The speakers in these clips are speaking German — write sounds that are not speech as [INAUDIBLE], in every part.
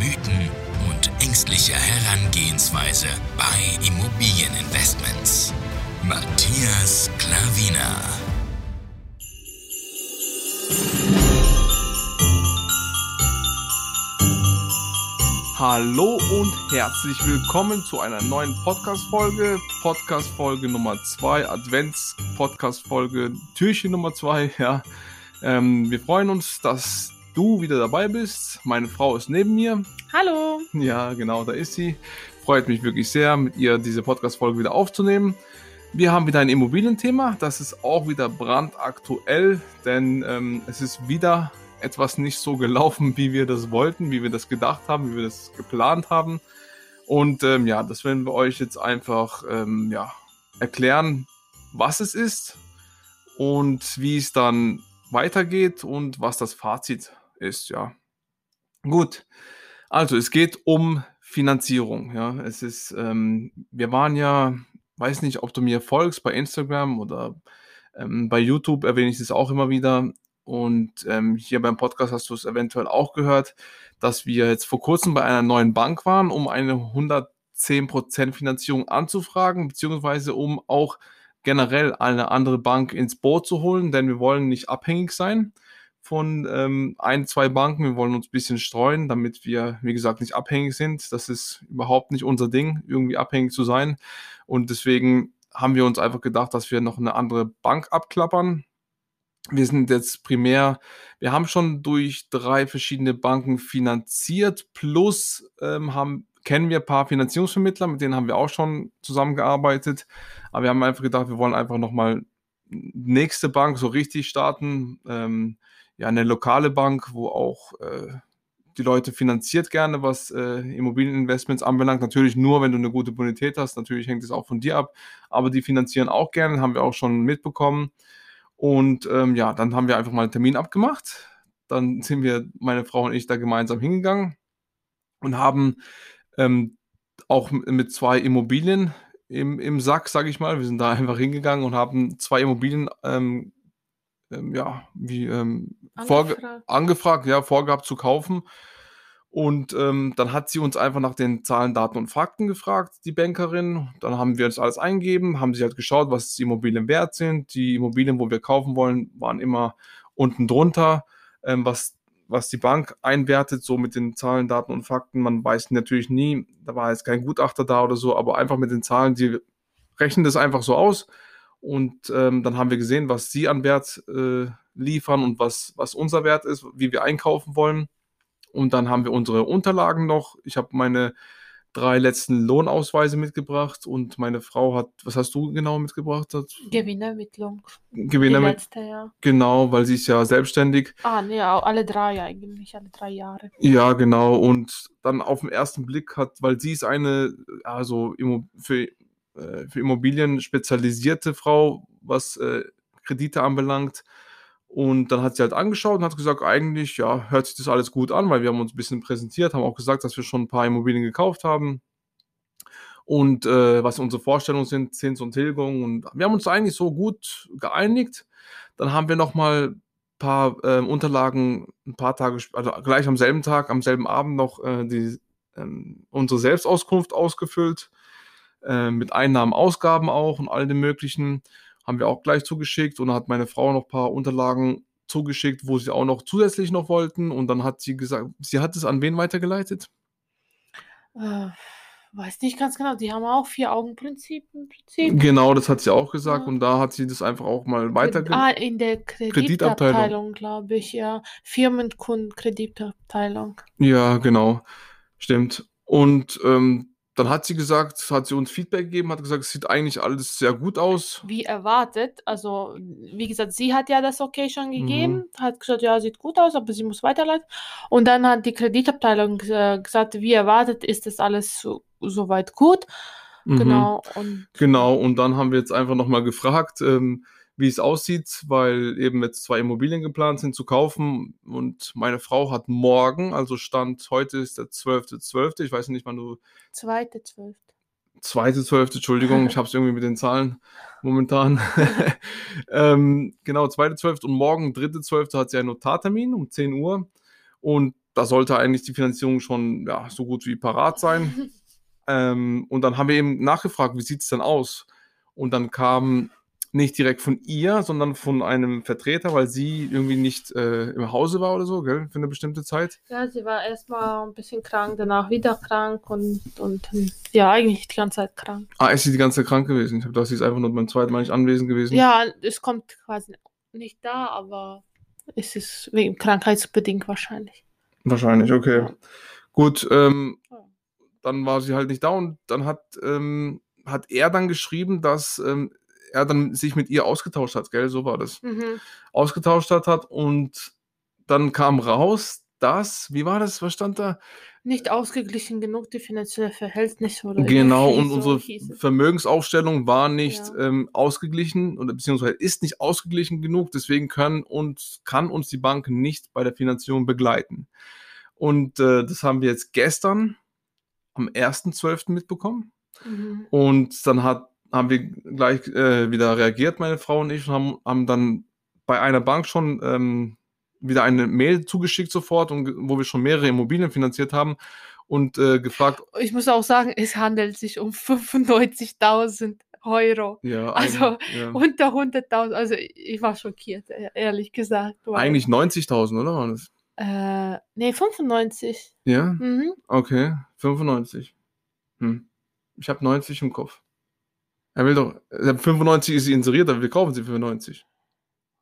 Mythen und ängstliche Herangehensweise bei Immobilieninvestments. Matthias Klavina. Hallo und herzlich willkommen zu einer neuen Podcast-Folge. Podcast-Folge Nummer 2, Advents-Podcast-Folge, Türchen Nummer 2. [LAUGHS] Ja. Ähm, wir freuen uns, dass du wieder dabei bist. Meine Frau ist neben mir. Hallo. Ja, genau, da ist sie. Freut mich wirklich sehr, mit ihr diese Podcast-Folge wieder aufzunehmen. Wir haben wieder ein Immobilienthema. Das ist auch wieder brandaktuell, denn ähm, es ist wieder etwas nicht so gelaufen, wie wir das wollten, wie wir das gedacht haben, wie wir das geplant haben. Und ähm, ja, das werden wir euch jetzt einfach ähm, ja, erklären, was es ist und wie es dann weitergeht und was das Fazit ist, ja. Gut, also es geht um Finanzierung, ja. Es ist, ähm, wir waren ja, weiß nicht, ob du mir folgst bei Instagram oder ähm, bei YouTube erwähne ich es auch immer wieder. Und ähm, hier beim Podcast hast du es eventuell auch gehört, dass wir jetzt vor kurzem bei einer neuen Bank waren, um eine 110% Finanzierung anzufragen, beziehungsweise um auch generell eine andere Bank ins Boot zu holen, denn wir wollen nicht abhängig sein von ähm, ein, zwei Banken. Wir wollen uns ein bisschen streuen, damit wir, wie gesagt, nicht abhängig sind. Das ist überhaupt nicht unser Ding, irgendwie abhängig zu sein. Und deswegen haben wir uns einfach gedacht, dass wir noch eine andere Bank abklappern, wir sind jetzt primär, wir haben schon durch drei verschiedene Banken finanziert, plus ähm, haben, kennen wir ein paar Finanzierungsvermittler, mit denen haben wir auch schon zusammengearbeitet. Aber wir haben einfach gedacht, wir wollen einfach nochmal nächste Bank so richtig starten. Ähm, ja, eine lokale Bank, wo auch äh, die Leute finanziert gerne, was äh, Immobilieninvestments anbelangt. Natürlich nur, wenn du eine gute Bonität hast. Natürlich hängt es auch von dir ab. Aber die finanzieren auch gerne, haben wir auch schon mitbekommen. Und ähm, ja, dann haben wir einfach mal einen Termin abgemacht. Dann [LAUGHS] sind wir, meine Frau und ich, da gemeinsam hingegangen und haben ähm, auch mit zwei Immobilien im, im Sack, sage ich mal, wir sind da [LAUGHS] einfach hingegangen und haben zwei Immobilien, ähm, ähm ja, wie ähm, angefragt. angefragt, ja, vorgehabt zu kaufen. Und ähm, dann hat sie uns einfach nach den Zahlen, Daten und Fakten gefragt, die Bankerin. Dann haben wir uns alles eingegeben, haben sie halt geschaut, was die Immobilien wert sind. Die Immobilien, wo wir kaufen wollen, waren immer unten drunter, ähm, was, was die Bank einwertet, so mit den Zahlen, Daten und Fakten. Man weiß natürlich nie, da war jetzt kein Gutachter da oder so, aber einfach mit den Zahlen, die rechnen das einfach so aus. Und ähm, dann haben wir gesehen, was sie an Wert äh, liefern und was, was unser Wert ist, wie wir einkaufen wollen. Und dann haben wir unsere Unterlagen noch. Ich habe meine drei letzten Lohnausweise mitgebracht und meine Frau hat, was hast du genau mitgebracht? Gewinnermittlung. Gewinnermittlung. ja. Genau, weil sie ist ja selbstständig. Ah, nee, alle drei eigentlich, alle drei Jahre. Ja, genau. Und dann auf den ersten Blick hat, weil sie ist eine, also für, äh, für Immobilien spezialisierte Frau, was äh, Kredite anbelangt, und dann hat sie halt angeschaut und hat gesagt, eigentlich, ja, hört sich das alles gut an, weil wir haben uns ein bisschen präsentiert, haben auch gesagt, dass wir schon ein paar Immobilien gekauft haben und äh, was unsere Vorstellungen sind, Zins und Tilgung. Und wir haben uns eigentlich so gut geeinigt. Dann haben wir nochmal ein paar äh, Unterlagen, ein paar Tage, also gleich am selben Tag, am selben Abend noch äh, die, ähm, unsere Selbstauskunft ausgefüllt, äh, mit Einnahmen, Ausgaben auch und all dem Möglichen haben wir auch gleich zugeschickt und dann hat meine Frau noch ein paar Unterlagen zugeschickt, wo sie auch noch zusätzlich noch wollten und dann hat sie gesagt, sie hat es an wen weitergeleitet? Äh, weiß nicht ganz genau, die haben auch vier Augenprinzip im Prinzip. Genau, das hat sie auch gesagt ja. und da hat sie das einfach auch mal weitergeleitet. Ah, in der Kreditabteilung, glaube ich, ja. Firmenkundenkreditabteilung. Ja, genau. Stimmt. Und ähm, dann hat sie gesagt, hat sie uns Feedback gegeben, hat gesagt, es sieht eigentlich alles sehr gut aus. Wie erwartet. Also, wie gesagt, sie hat ja das okay schon Mhm. gegeben, hat gesagt, ja, sieht gut aus, aber sie muss weiterleiten. Und dann hat die Kreditabteilung äh, gesagt, wie erwartet, ist das alles so, soweit gut. Mhm. Genau. Und Genau, und dann haben wir jetzt einfach nochmal gefragt, ähm, wie es aussieht, weil eben jetzt zwei Immobilien geplant sind zu kaufen. Und meine Frau hat morgen, also Stand heute ist der 12.12., ich weiß nicht, wann du zweite, zwölfte. zweite zwölfte, Entschuldigung, ich [LAUGHS] habe es irgendwie mit den Zahlen momentan. [LAUGHS] ähm, genau, zweite zwölfte und morgen, dritte zwölfte, hat sie einen Notartermin um 10 Uhr. Und da sollte eigentlich die Finanzierung schon ja, so gut wie parat sein. [LAUGHS] Ähm, und dann haben wir eben nachgefragt, wie sieht es denn aus? Und dann kam nicht direkt von ihr, sondern von einem Vertreter, weil sie irgendwie nicht äh, im Hause war oder so, gell, für eine bestimmte Zeit. Ja, sie war erstmal ein bisschen krank, danach wieder krank und, und ja, eigentlich die ganze Zeit krank. Ah, ist sie die ganze Zeit krank gewesen? Ich habe gedacht, sie ist einfach nur beim zweiten Mal nicht anwesend gewesen. Ja, es kommt quasi nicht da, aber es ist wegen krankheitsbedingt wahrscheinlich. Wahrscheinlich, okay. Ja. Gut, ähm, dann war sie halt nicht da und dann hat, ähm, hat er dann geschrieben, dass ähm, er dann sich mit ihr ausgetauscht hat, gell? So war das. Mhm. Ausgetauscht hat, hat und dann kam raus, dass, wie war das, was stand da? Nicht ausgeglichen genug, die finanzielle Verhältnisse oder Genau, und unsere. Vermögensaufstellung war nicht Ja. ähm, ausgeglichen oder beziehungsweise ist nicht ausgeglichen genug, deswegen kann uns, kann uns die Bank nicht bei der Finanzierung begleiten. Und äh, das haben wir jetzt gestern am 1.12. mitbekommen. Mhm. Und dann hat, haben wir gleich äh, wieder reagiert, meine Frau und ich, und haben, haben dann bei einer Bank schon ähm, wieder eine Mail zugeschickt sofort, und, wo wir schon mehrere Immobilien finanziert haben und äh, gefragt, Ich muss auch sagen, es handelt sich um 95.000 Euro. ja, Also, ja. Unter 100.000, also ich war schockiert, e- ehrlich gesagt. weil- eigentlich 90.000, oder? War das? Äh, nee, 95. Ja, Mhm. okay, 95. Hm. Ich habe 90 im Kopf. Er will doch, äh, 95 ist sie inseriert, aber wir kaufen sie für 90.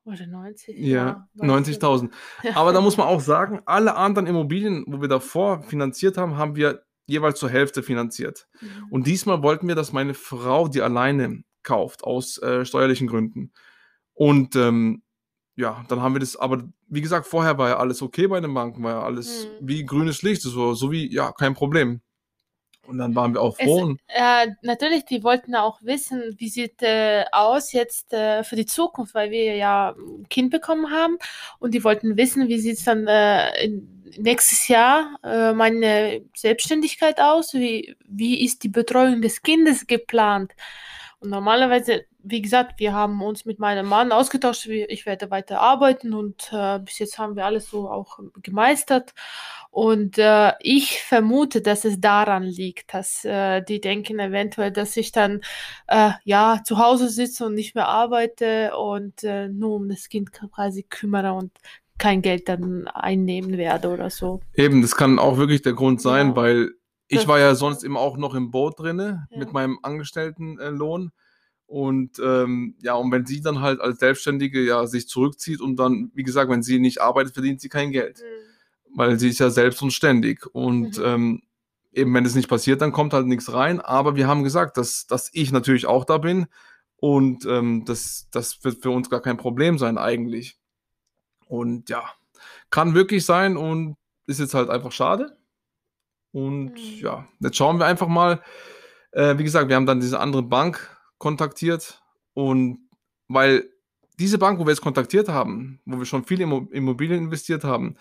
Oder 90? Ja, du. 90.000. Aber da [LAUGHS] muss man auch sagen, alle anderen Immobilien, wo wir davor finanziert haben, haben wir jeweils zur Hälfte finanziert. Mhm. Und diesmal wollten wir, dass meine Frau die alleine kauft, aus äh, steuerlichen Gründen. Und ähm, ja, dann haben wir das, aber wie gesagt, vorher war ja alles okay bei den Banken, war ja alles Mhm. wie grünes Licht, so, so wie, ja, kein Problem. Und dann waren wir auch Es- froh. und- Äh, natürlich, die wollten auch wissen, wie sieht äh, aus jetzt äh, für die Zukunft, weil wir ja ein Kind bekommen haben und die wollten wissen, wie sieht es dann äh, in, nächstes Jahr äh, meine Selbstständigkeit aus, wie, wie ist die Betreuung des Kindes geplant. Und normalerweise, wie gesagt, wir haben uns mit meinem Mann ausgetauscht, wie- ich werde weiter arbeiten und äh, bis jetzt haben wir alles so auch gemeistert. Und äh, ich vermute, dass es daran liegt, dass äh, die denken eventuell, dass ich dann äh, ja zu Hause sitze und nicht mehr arbeite und äh, nur um das Kind quasi kümmere und kein Geld dann einnehmen werde oder so. Eben, das kann auch wirklich der Grund sein, Ja. weil ich Das- war ja sonst immer auch noch im Boot drinne Ja. mit meinem Angestelltenlohn. Äh, und ähm, ja, und wenn sie dann halt als Selbstständige ja sich zurückzieht und dann, wie gesagt, wenn sie nicht arbeitet, verdient sie kein Geld, weil sie ist ja selbst und ständig. Und Mhm. ähm, eben, wenn es nicht passiert, dann kommt halt nichts rein. Aber wir haben gesagt, dass, dass ich natürlich auch da bin und ähm, das, das wird für uns gar kein Problem sein eigentlich. Und ja, kann wirklich sein und ist jetzt halt einfach schade. Und Mhm. ja, jetzt schauen wir einfach mal. Äh, wie gesagt, wir haben dann diese andere Bank kontaktiert und weil diese Bank, wo wir jetzt kontaktiert haben, wo wir schon viele Immo- Immobilien investiert haben,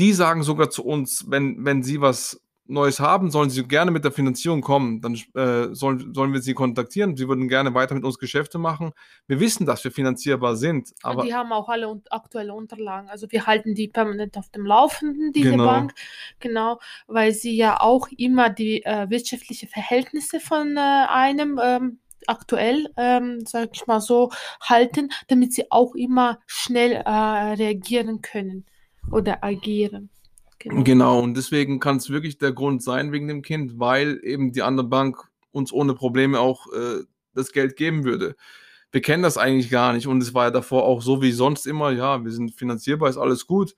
die sagen sogar zu uns, wenn, wenn sie was Neues haben, sollen sie gerne mit der Finanzierung kommen. Dann äh, sollen, sollen wir sie kontaktieren. Sie würden gerne weiter mit uns Geschäfte machen. Wir wissen, dass wir finanzierbar sind, aber und die haben auch alle un aktuelle Unterlagen. Also wir halten die permanent auf dem Laufenden, diese Genau. Bank. Genau, weil sie ja auch immer die äh, wirtschaftlichen Verhältnisse von äh, einem ähm, aktuell, ähm, sag ich mal so, halten, damit sie auch immer schnell äh, reagieren können oder agieren. Genau. Genau, und deswegen kann es wirklich der Grund sein wegen dem Kind, weil eben die andere Bank uns ohne Probleme auch äh, das Geld geben würde. Wir kennen das eigentlich gar nicht und es war ja davor auch so wie sonst immer, ja, wir sind finanzierbar, ist alles gut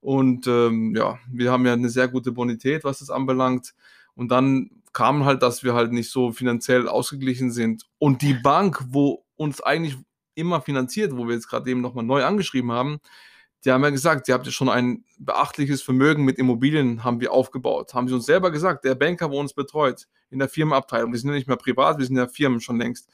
und ähm, ja, wir haben ja eine sehr gute Bonität, was das anbelangt und dann kam halt, dass wir halt nicht so finanziell ausgeglichen sind. Und die Bank, wo uns eigentlich immer finanziert, wo wir jetzt gerade eben nochmal neu angeschrieben haben, die haben ja gesagt, ihr habt ja schon ein beachtliches Vermögen mit Immobilien haben wir aufgebaut. Haben sie uns selber gesagt, der Banker, wo uns betreut, in der Firmenabteilung, wir sind ja nicht mehr privat, wir sind ja Firmen schon längst.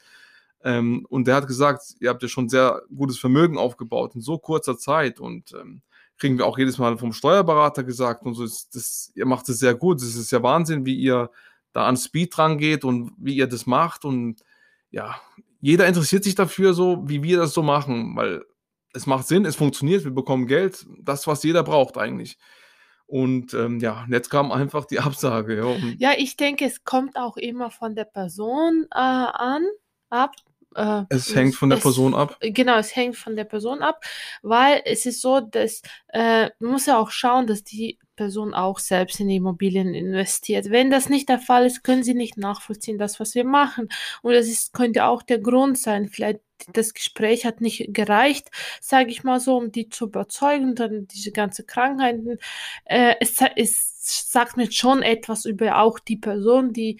Ähm, und der hat gesagt, ihr habt ja schon sehr gutes Vermögen aufgebaut in so kurzer Zeit und ähm, kriegen wir auch jedes Mal vom Steuerberater gesagt und so, das, das, ihr macht es sehr gut. Es ist ja Wahnsinn, wie ihr da an Speed dran geht und wie ihr das macht und ja, jeder interessiert sich dafür so, wie wir das so machen, weil es macht Sinn, es funktioniert, wir bekommen Geld, das, was jeder braucht eigentlich. Und ähm, ja, jetzt kam einfach die [LAUGHS] Absage. Ja, ja, ich denke, es kommt auch immer von der Person äh, an, ab. Äh, es hängt von der es, Person ab. Genau, es hängt von der Person ab, weil es ist so, dass äh, man muss ja auch schauen, dass die Person auch selbst in Immobilien investiert. Wenn das nicht der Fall ist, können sie nicht nachvollziehen, das, was wir machen. Und das ist, könnte auch der Grund sein. Vielleicht das Gespräch hat nicht gereicht, sage ich mal so, um die zu überzeugen, dann diese ganze Krankheiten. Äh, es, es sagt mir schon etwas über auch die Person, die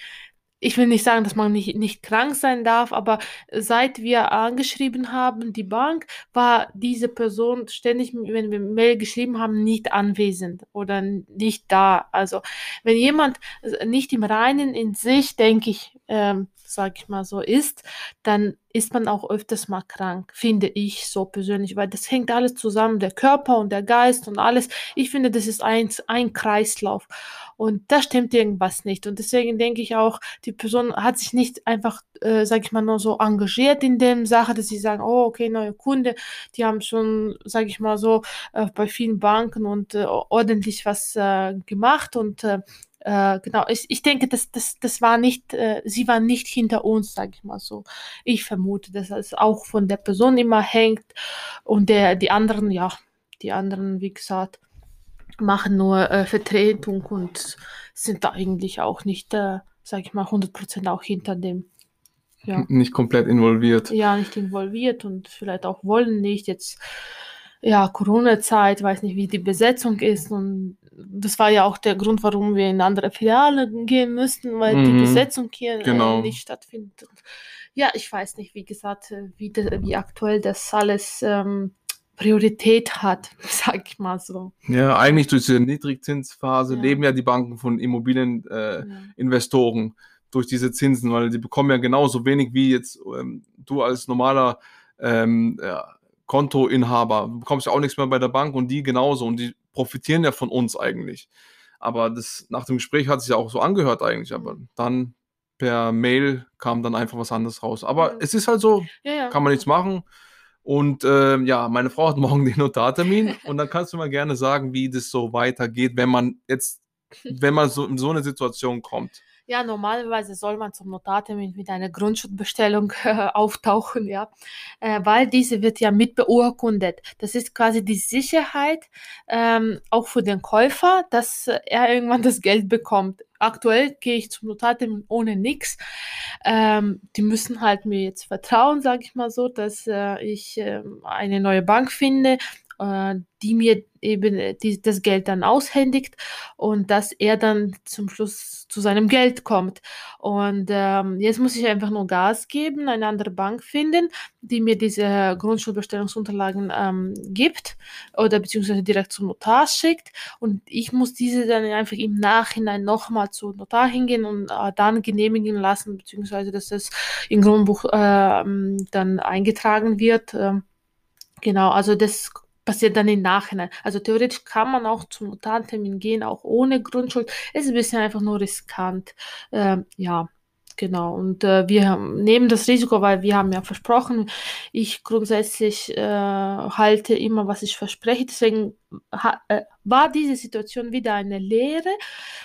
ich will nicht sagen, dass man nicht, nicht krank sein darf, aber seit wir angeschrieben haben, die Bank, war diese Person ständig, wenn wir Mail geschrieben haben, nicht anwesend oder nicht da. Also wenn jemand nicht im Reinen in sich, denke ich, ähm, sag ich mal so, ist, dann ist man auch öfters mal krank, finde ich so persönlich, weil das hängt alles zusammen, der Körper und der Geist und alles. Ich finde, das ist ein, ein Kreislauf und da stimmt irgendwas nicht. Und deswegen denke ich auch, die Person hat sich nicht einfach, äh, sag ich mal, nur so engagiert in dem Sache, dass sie sagen, oh, okay, neue Kunde, die haben schon, sag ich mal so, äh, bei vielen Banken und äh, ordentlich was äh, gemacht und äh, genau, ich, ich denke, das, das, das war nicht, äh, sie war nicht hinter uns, sage ich mal so. Ich vermute, dass es auch von der Person immer hängt und der, die anderen, ja, die anderen, wie gesagt, machen nur äh, Vertretung und sind da eigentlich auch nicht, äh, sage ich mal, 100% auch hinter dem. Ja. Nicht komplett involviert. Ja, nicht involviert und vielleicht auch wollen nicht jetzt ja, Corona-Zeit, weiß nicht, wie die Besetzung ist. Und das war ja auch der Grund, warum wir in andere Filialen gehen müssten, weil mhm. die Besetzung hier äh, genau. äh, nicht stattfindet. Ja, ich weiß nicht, wie gesagt, äh, wie, de, wie aktuell das alles ähm, Priorität hat, [LAUGHS] sag ich mal so. Ja, eigentlich durch diese Niedrigzinsphase ja. leben ja die Banken von Immobilieninvestoren äh, ja. durch diese Zinsen, weil die bekommen ja genauso wenig wie jetzt ähm, du als normaler ähm, ja, Kontoinhaber. Du bekommst ja auch nichts mehr bei der Bank und die genauso und die profitieren ja von uns eigentlich. Aber das nach dem Gespräch hat sich ja auch so angehört eigentlich, aber dann per Mail kam dann einfach was anderes raus. Aber ja. es ist halt so, ja, ja. kann man nichts machen. Und äh, ja, meine Frau hat [LAUGHS] morgen den Notartermin und dann kannst du mal gerne sagen, wie das so weitergeht, wenn man jetzt, [LAUGHS] wenn man so in so eine Situation kommt. Ja, normalerweise soll man zum Notartermin mit einer Grundschutzbestellung [LAUGHS] äh, auftauchen, ja, äh, weil diese wird ja mit beurkundet. Das ist quasi die Sicherheit ähm, auch für den Käufer, dass er irgendwann das Geld bekommt. Aktuell gehe ich zum Notartermin ohne nichts. Ähm, die müssen halt mir jetzt vertrauen, sage ich mal so, dass äh, ich äh, eine neue Bank finde, äh, die mir eben äh, die, das Geld dann aushändigt und dass er dann zum Schluss zu seinem Geld kommt. Und ähm, jetzt muss ich einfach nur Gas geben, eine andere Bank finden, die mir diese Grundschulbestellungsunterlagen ähm, gibt oder beziehungsweise direkt zum Notar schickt. Und ich muss diese dann einfach im Nachhinein nochmal zu Notar hingehen und äh, dann genehmigen lassen, beziehungsweise dass es im Grundbuch äh, dann eingetragen wird. Äh, Genau, also das passiert dann im Nachhinein. Also theoretisch kann man auch zum Notartermin gehen, auch ohne Grundschuld. Es ist ein bisschen einfach nur riskant. Ähm, ja, genau. Und äh, wir nehmen das Risiko, weil wir haben ja versprochen, ich grundsätzlich äh, halte immer, was ich verspreche. Deswegen äh, war diese Situation wieder eine Lehre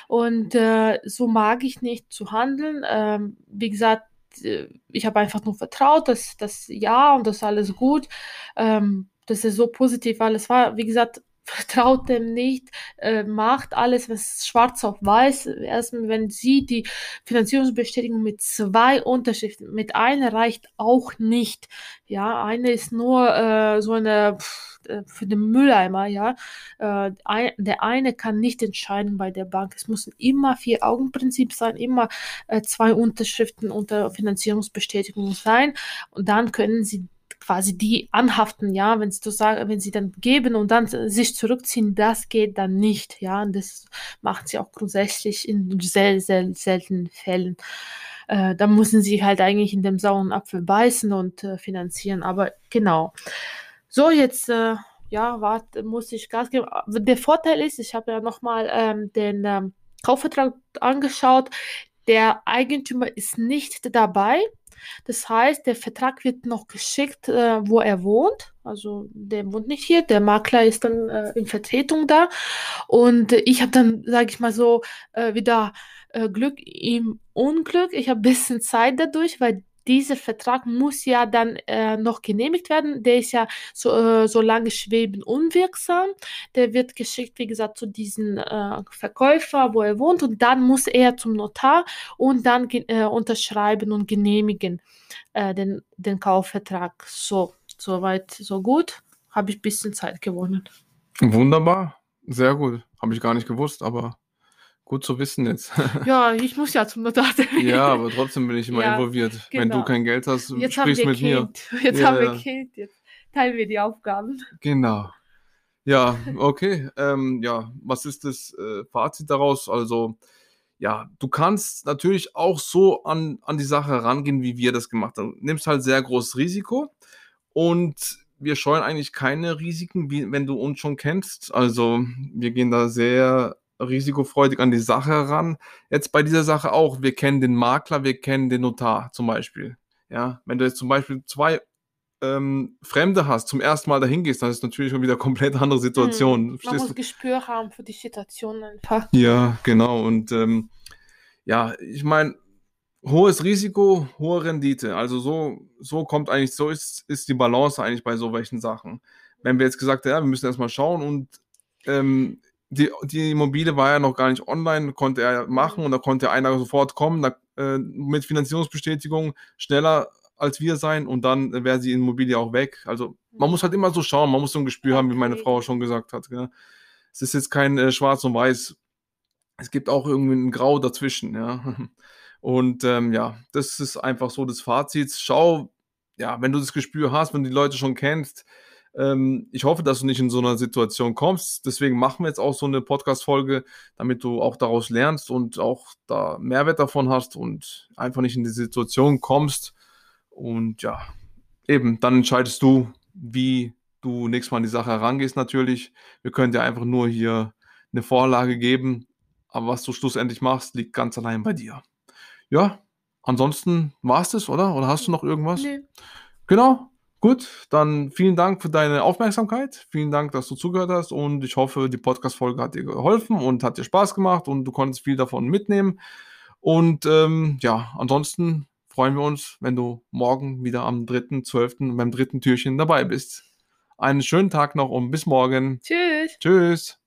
und äh, so mag ich nicht zu handeln. Ähm, wie gesagt, äh, ich habe einfach nur vertraut, dass das ja und das alles gut. Ähm, dass es so positiv alles war. Wie gesagt, [LAUGHS] vertraut dem nicht, äh, macht alles, was schwarz auf weiß. Erst wenn sie die Finanzierungsbestätigung mit zwei Unterschriften, mit einer reicht auch nicht. Ja, eine ist nur äh, so eine äh, für den Mülleimer, ja. Äh, ein, der eine kann nicht entscheiden bei der Bank. Es muss immer vier Augenprinzip sein, immer äh, zwei Unterschriften unter Finanzierungsbestätigung sein und dann können sie quasi die anhaften, ja, wenn sie sagen, wenn sie dann geben und dann sich zurückziehen, das geht dann nicht, ja, und das machen sie auch grundsätzlich in sehr, sehr seltenen Fällen. Äh, da müssen sie halt eigentlich in dem sauren Apfel beißen und äh, finanzieren, aber genau. So, jetzt, äh, ja, warte, muss ich Gas geben. Der Vorteil ist, ich habe ja nochmal ähm, den ähm, Kaufvertrag angeschaut. Der Eigentümer ist nicht dabei. Das heißt, der Vertrag wird noch geschickt, äh, wo er wohnt. Also der wohnt nicht hier, der Makler ist dann äh, in Vertretung da. Und ich habe dann, sage ich mal so, äh, wieder äh, Glück im Unglück. Ich habe ein bisschen Zeit dadurch, weil dieser Vertrag muss ja dann äh, noch genehmigt werden. Der ist ja so, äh, so lange schweben unwirksam. Der wird geschickt, wie gesagt, zu diesem äh, Verkäufer, wo er wohnt, und dann muss er zum Notar und dann äh, unterschreiben und genehmigen äh, den, den Kaufvertrag. So, so weit, so gut. Habe ich ein bisschen Zeit gewonnen. Wunderbar, sehr gut. Habe ich gar nicht gewusst, aber Gut zu wissen jetzt. [LAUGHS] Ja, ich muss ja zum Notar. ja, aber trotzdem bin ich immer ja, involviert. Genau. Wenn du genau. kein Geld hast, jetzt sprichst mit kind. mir. [LAUGHS] Jetzt ja, haben wir Kind, jetzt teilen wir die Aufgaben. Genau. Ja, okay. ähm, ja, was ist das äh, Fazit daraus? Also, ja, du kannst natürlich auch so an, an die Sache rangehen, wie wir das gemacht haben. Du nimmst halt sehr großes Risiko und wir scheuen eigentlich keine Risiken, wie wenn du uns schon kennst. Also, wir gehen da sehr risikofreudig an die Sache heran. Jetzt bei dieser Sache auch, wir kennen den Makler, wir kennen den Notar zum Beispiel. Ja, wenn du jetzt zum Beispiel zwei ähm, Fremde hast, zum ersten Mal dahin gehst, dann ist natürlich schon wieder eine [LAUGHS] komplett andere Situation. Hm, man muss Gespür haben für die Situation einfach. Ja, genau. Und ähm, ja, ich meine, hohes Risiko, hohe Rendite. Also so, so kommt eigentlich, so ist, ist die Balance eigentlich bei so welchen Sachen. Wenn wir jetzt gesagt haben, ja, wir müssen erstmal schauen und ähm, die, die Immobilie war ja noch gar nicht online, konnte er machen und da konnte einer sofort kommen da, äh, mit Finanzierungsbestätigung schneller als wir sein und dann wäre die Immobilie auch weg. Also man muss halt immer so schauen, man muss so ein Gespür okay. haben, wie meine Frau schon gesagt hat. Gell? Es ist jetzt kein äh, Schwarz und Weiß. Es gibt auch irgendwie ein Grau dazwischen, ja. [LAUGHS] Und ähm, ja, das ist einfach so das Fazit. Schau, ja, wenn du das Gespür hast, wenn du die Leute schon kennst, ähm, ich hoffe, dass du nicht in so einer Situation kommst. Deswegen machen wir jetzt auch so eine Podcast-Folge, damit du auch daraus lernst und auch da Mehrwert davon hast und einfach nicht in die Situation kommst. Und ja, eben, dann entscheidest du, wie du nächstes Mal an die Sache herangehst natürlich. Wir können dir einfach nur hier eine Vorlage geben, aber was du schlussendlich machst, liegt ganz allein bei dir. Ja, ansonsten war es das, oder? Oder hast du noch irgendwas? Nee. Genau. Gut, dann vielen Dank für deine Aufmerksamkeit. Vielen Dank, dass du zugehört hast und ich hoffe, die Podcast-Folge hat dir geholfen und hat dir Spaß gemacht und du konntest viel davon mitnehmen. Und ähm, ja, ansonsten freuen wir uns, wenn du morgen wieder am 3.12. beim dritten Türchen dabei bist. Einen schönen Tag noch und bis morgen. Tschüss. Tschüss.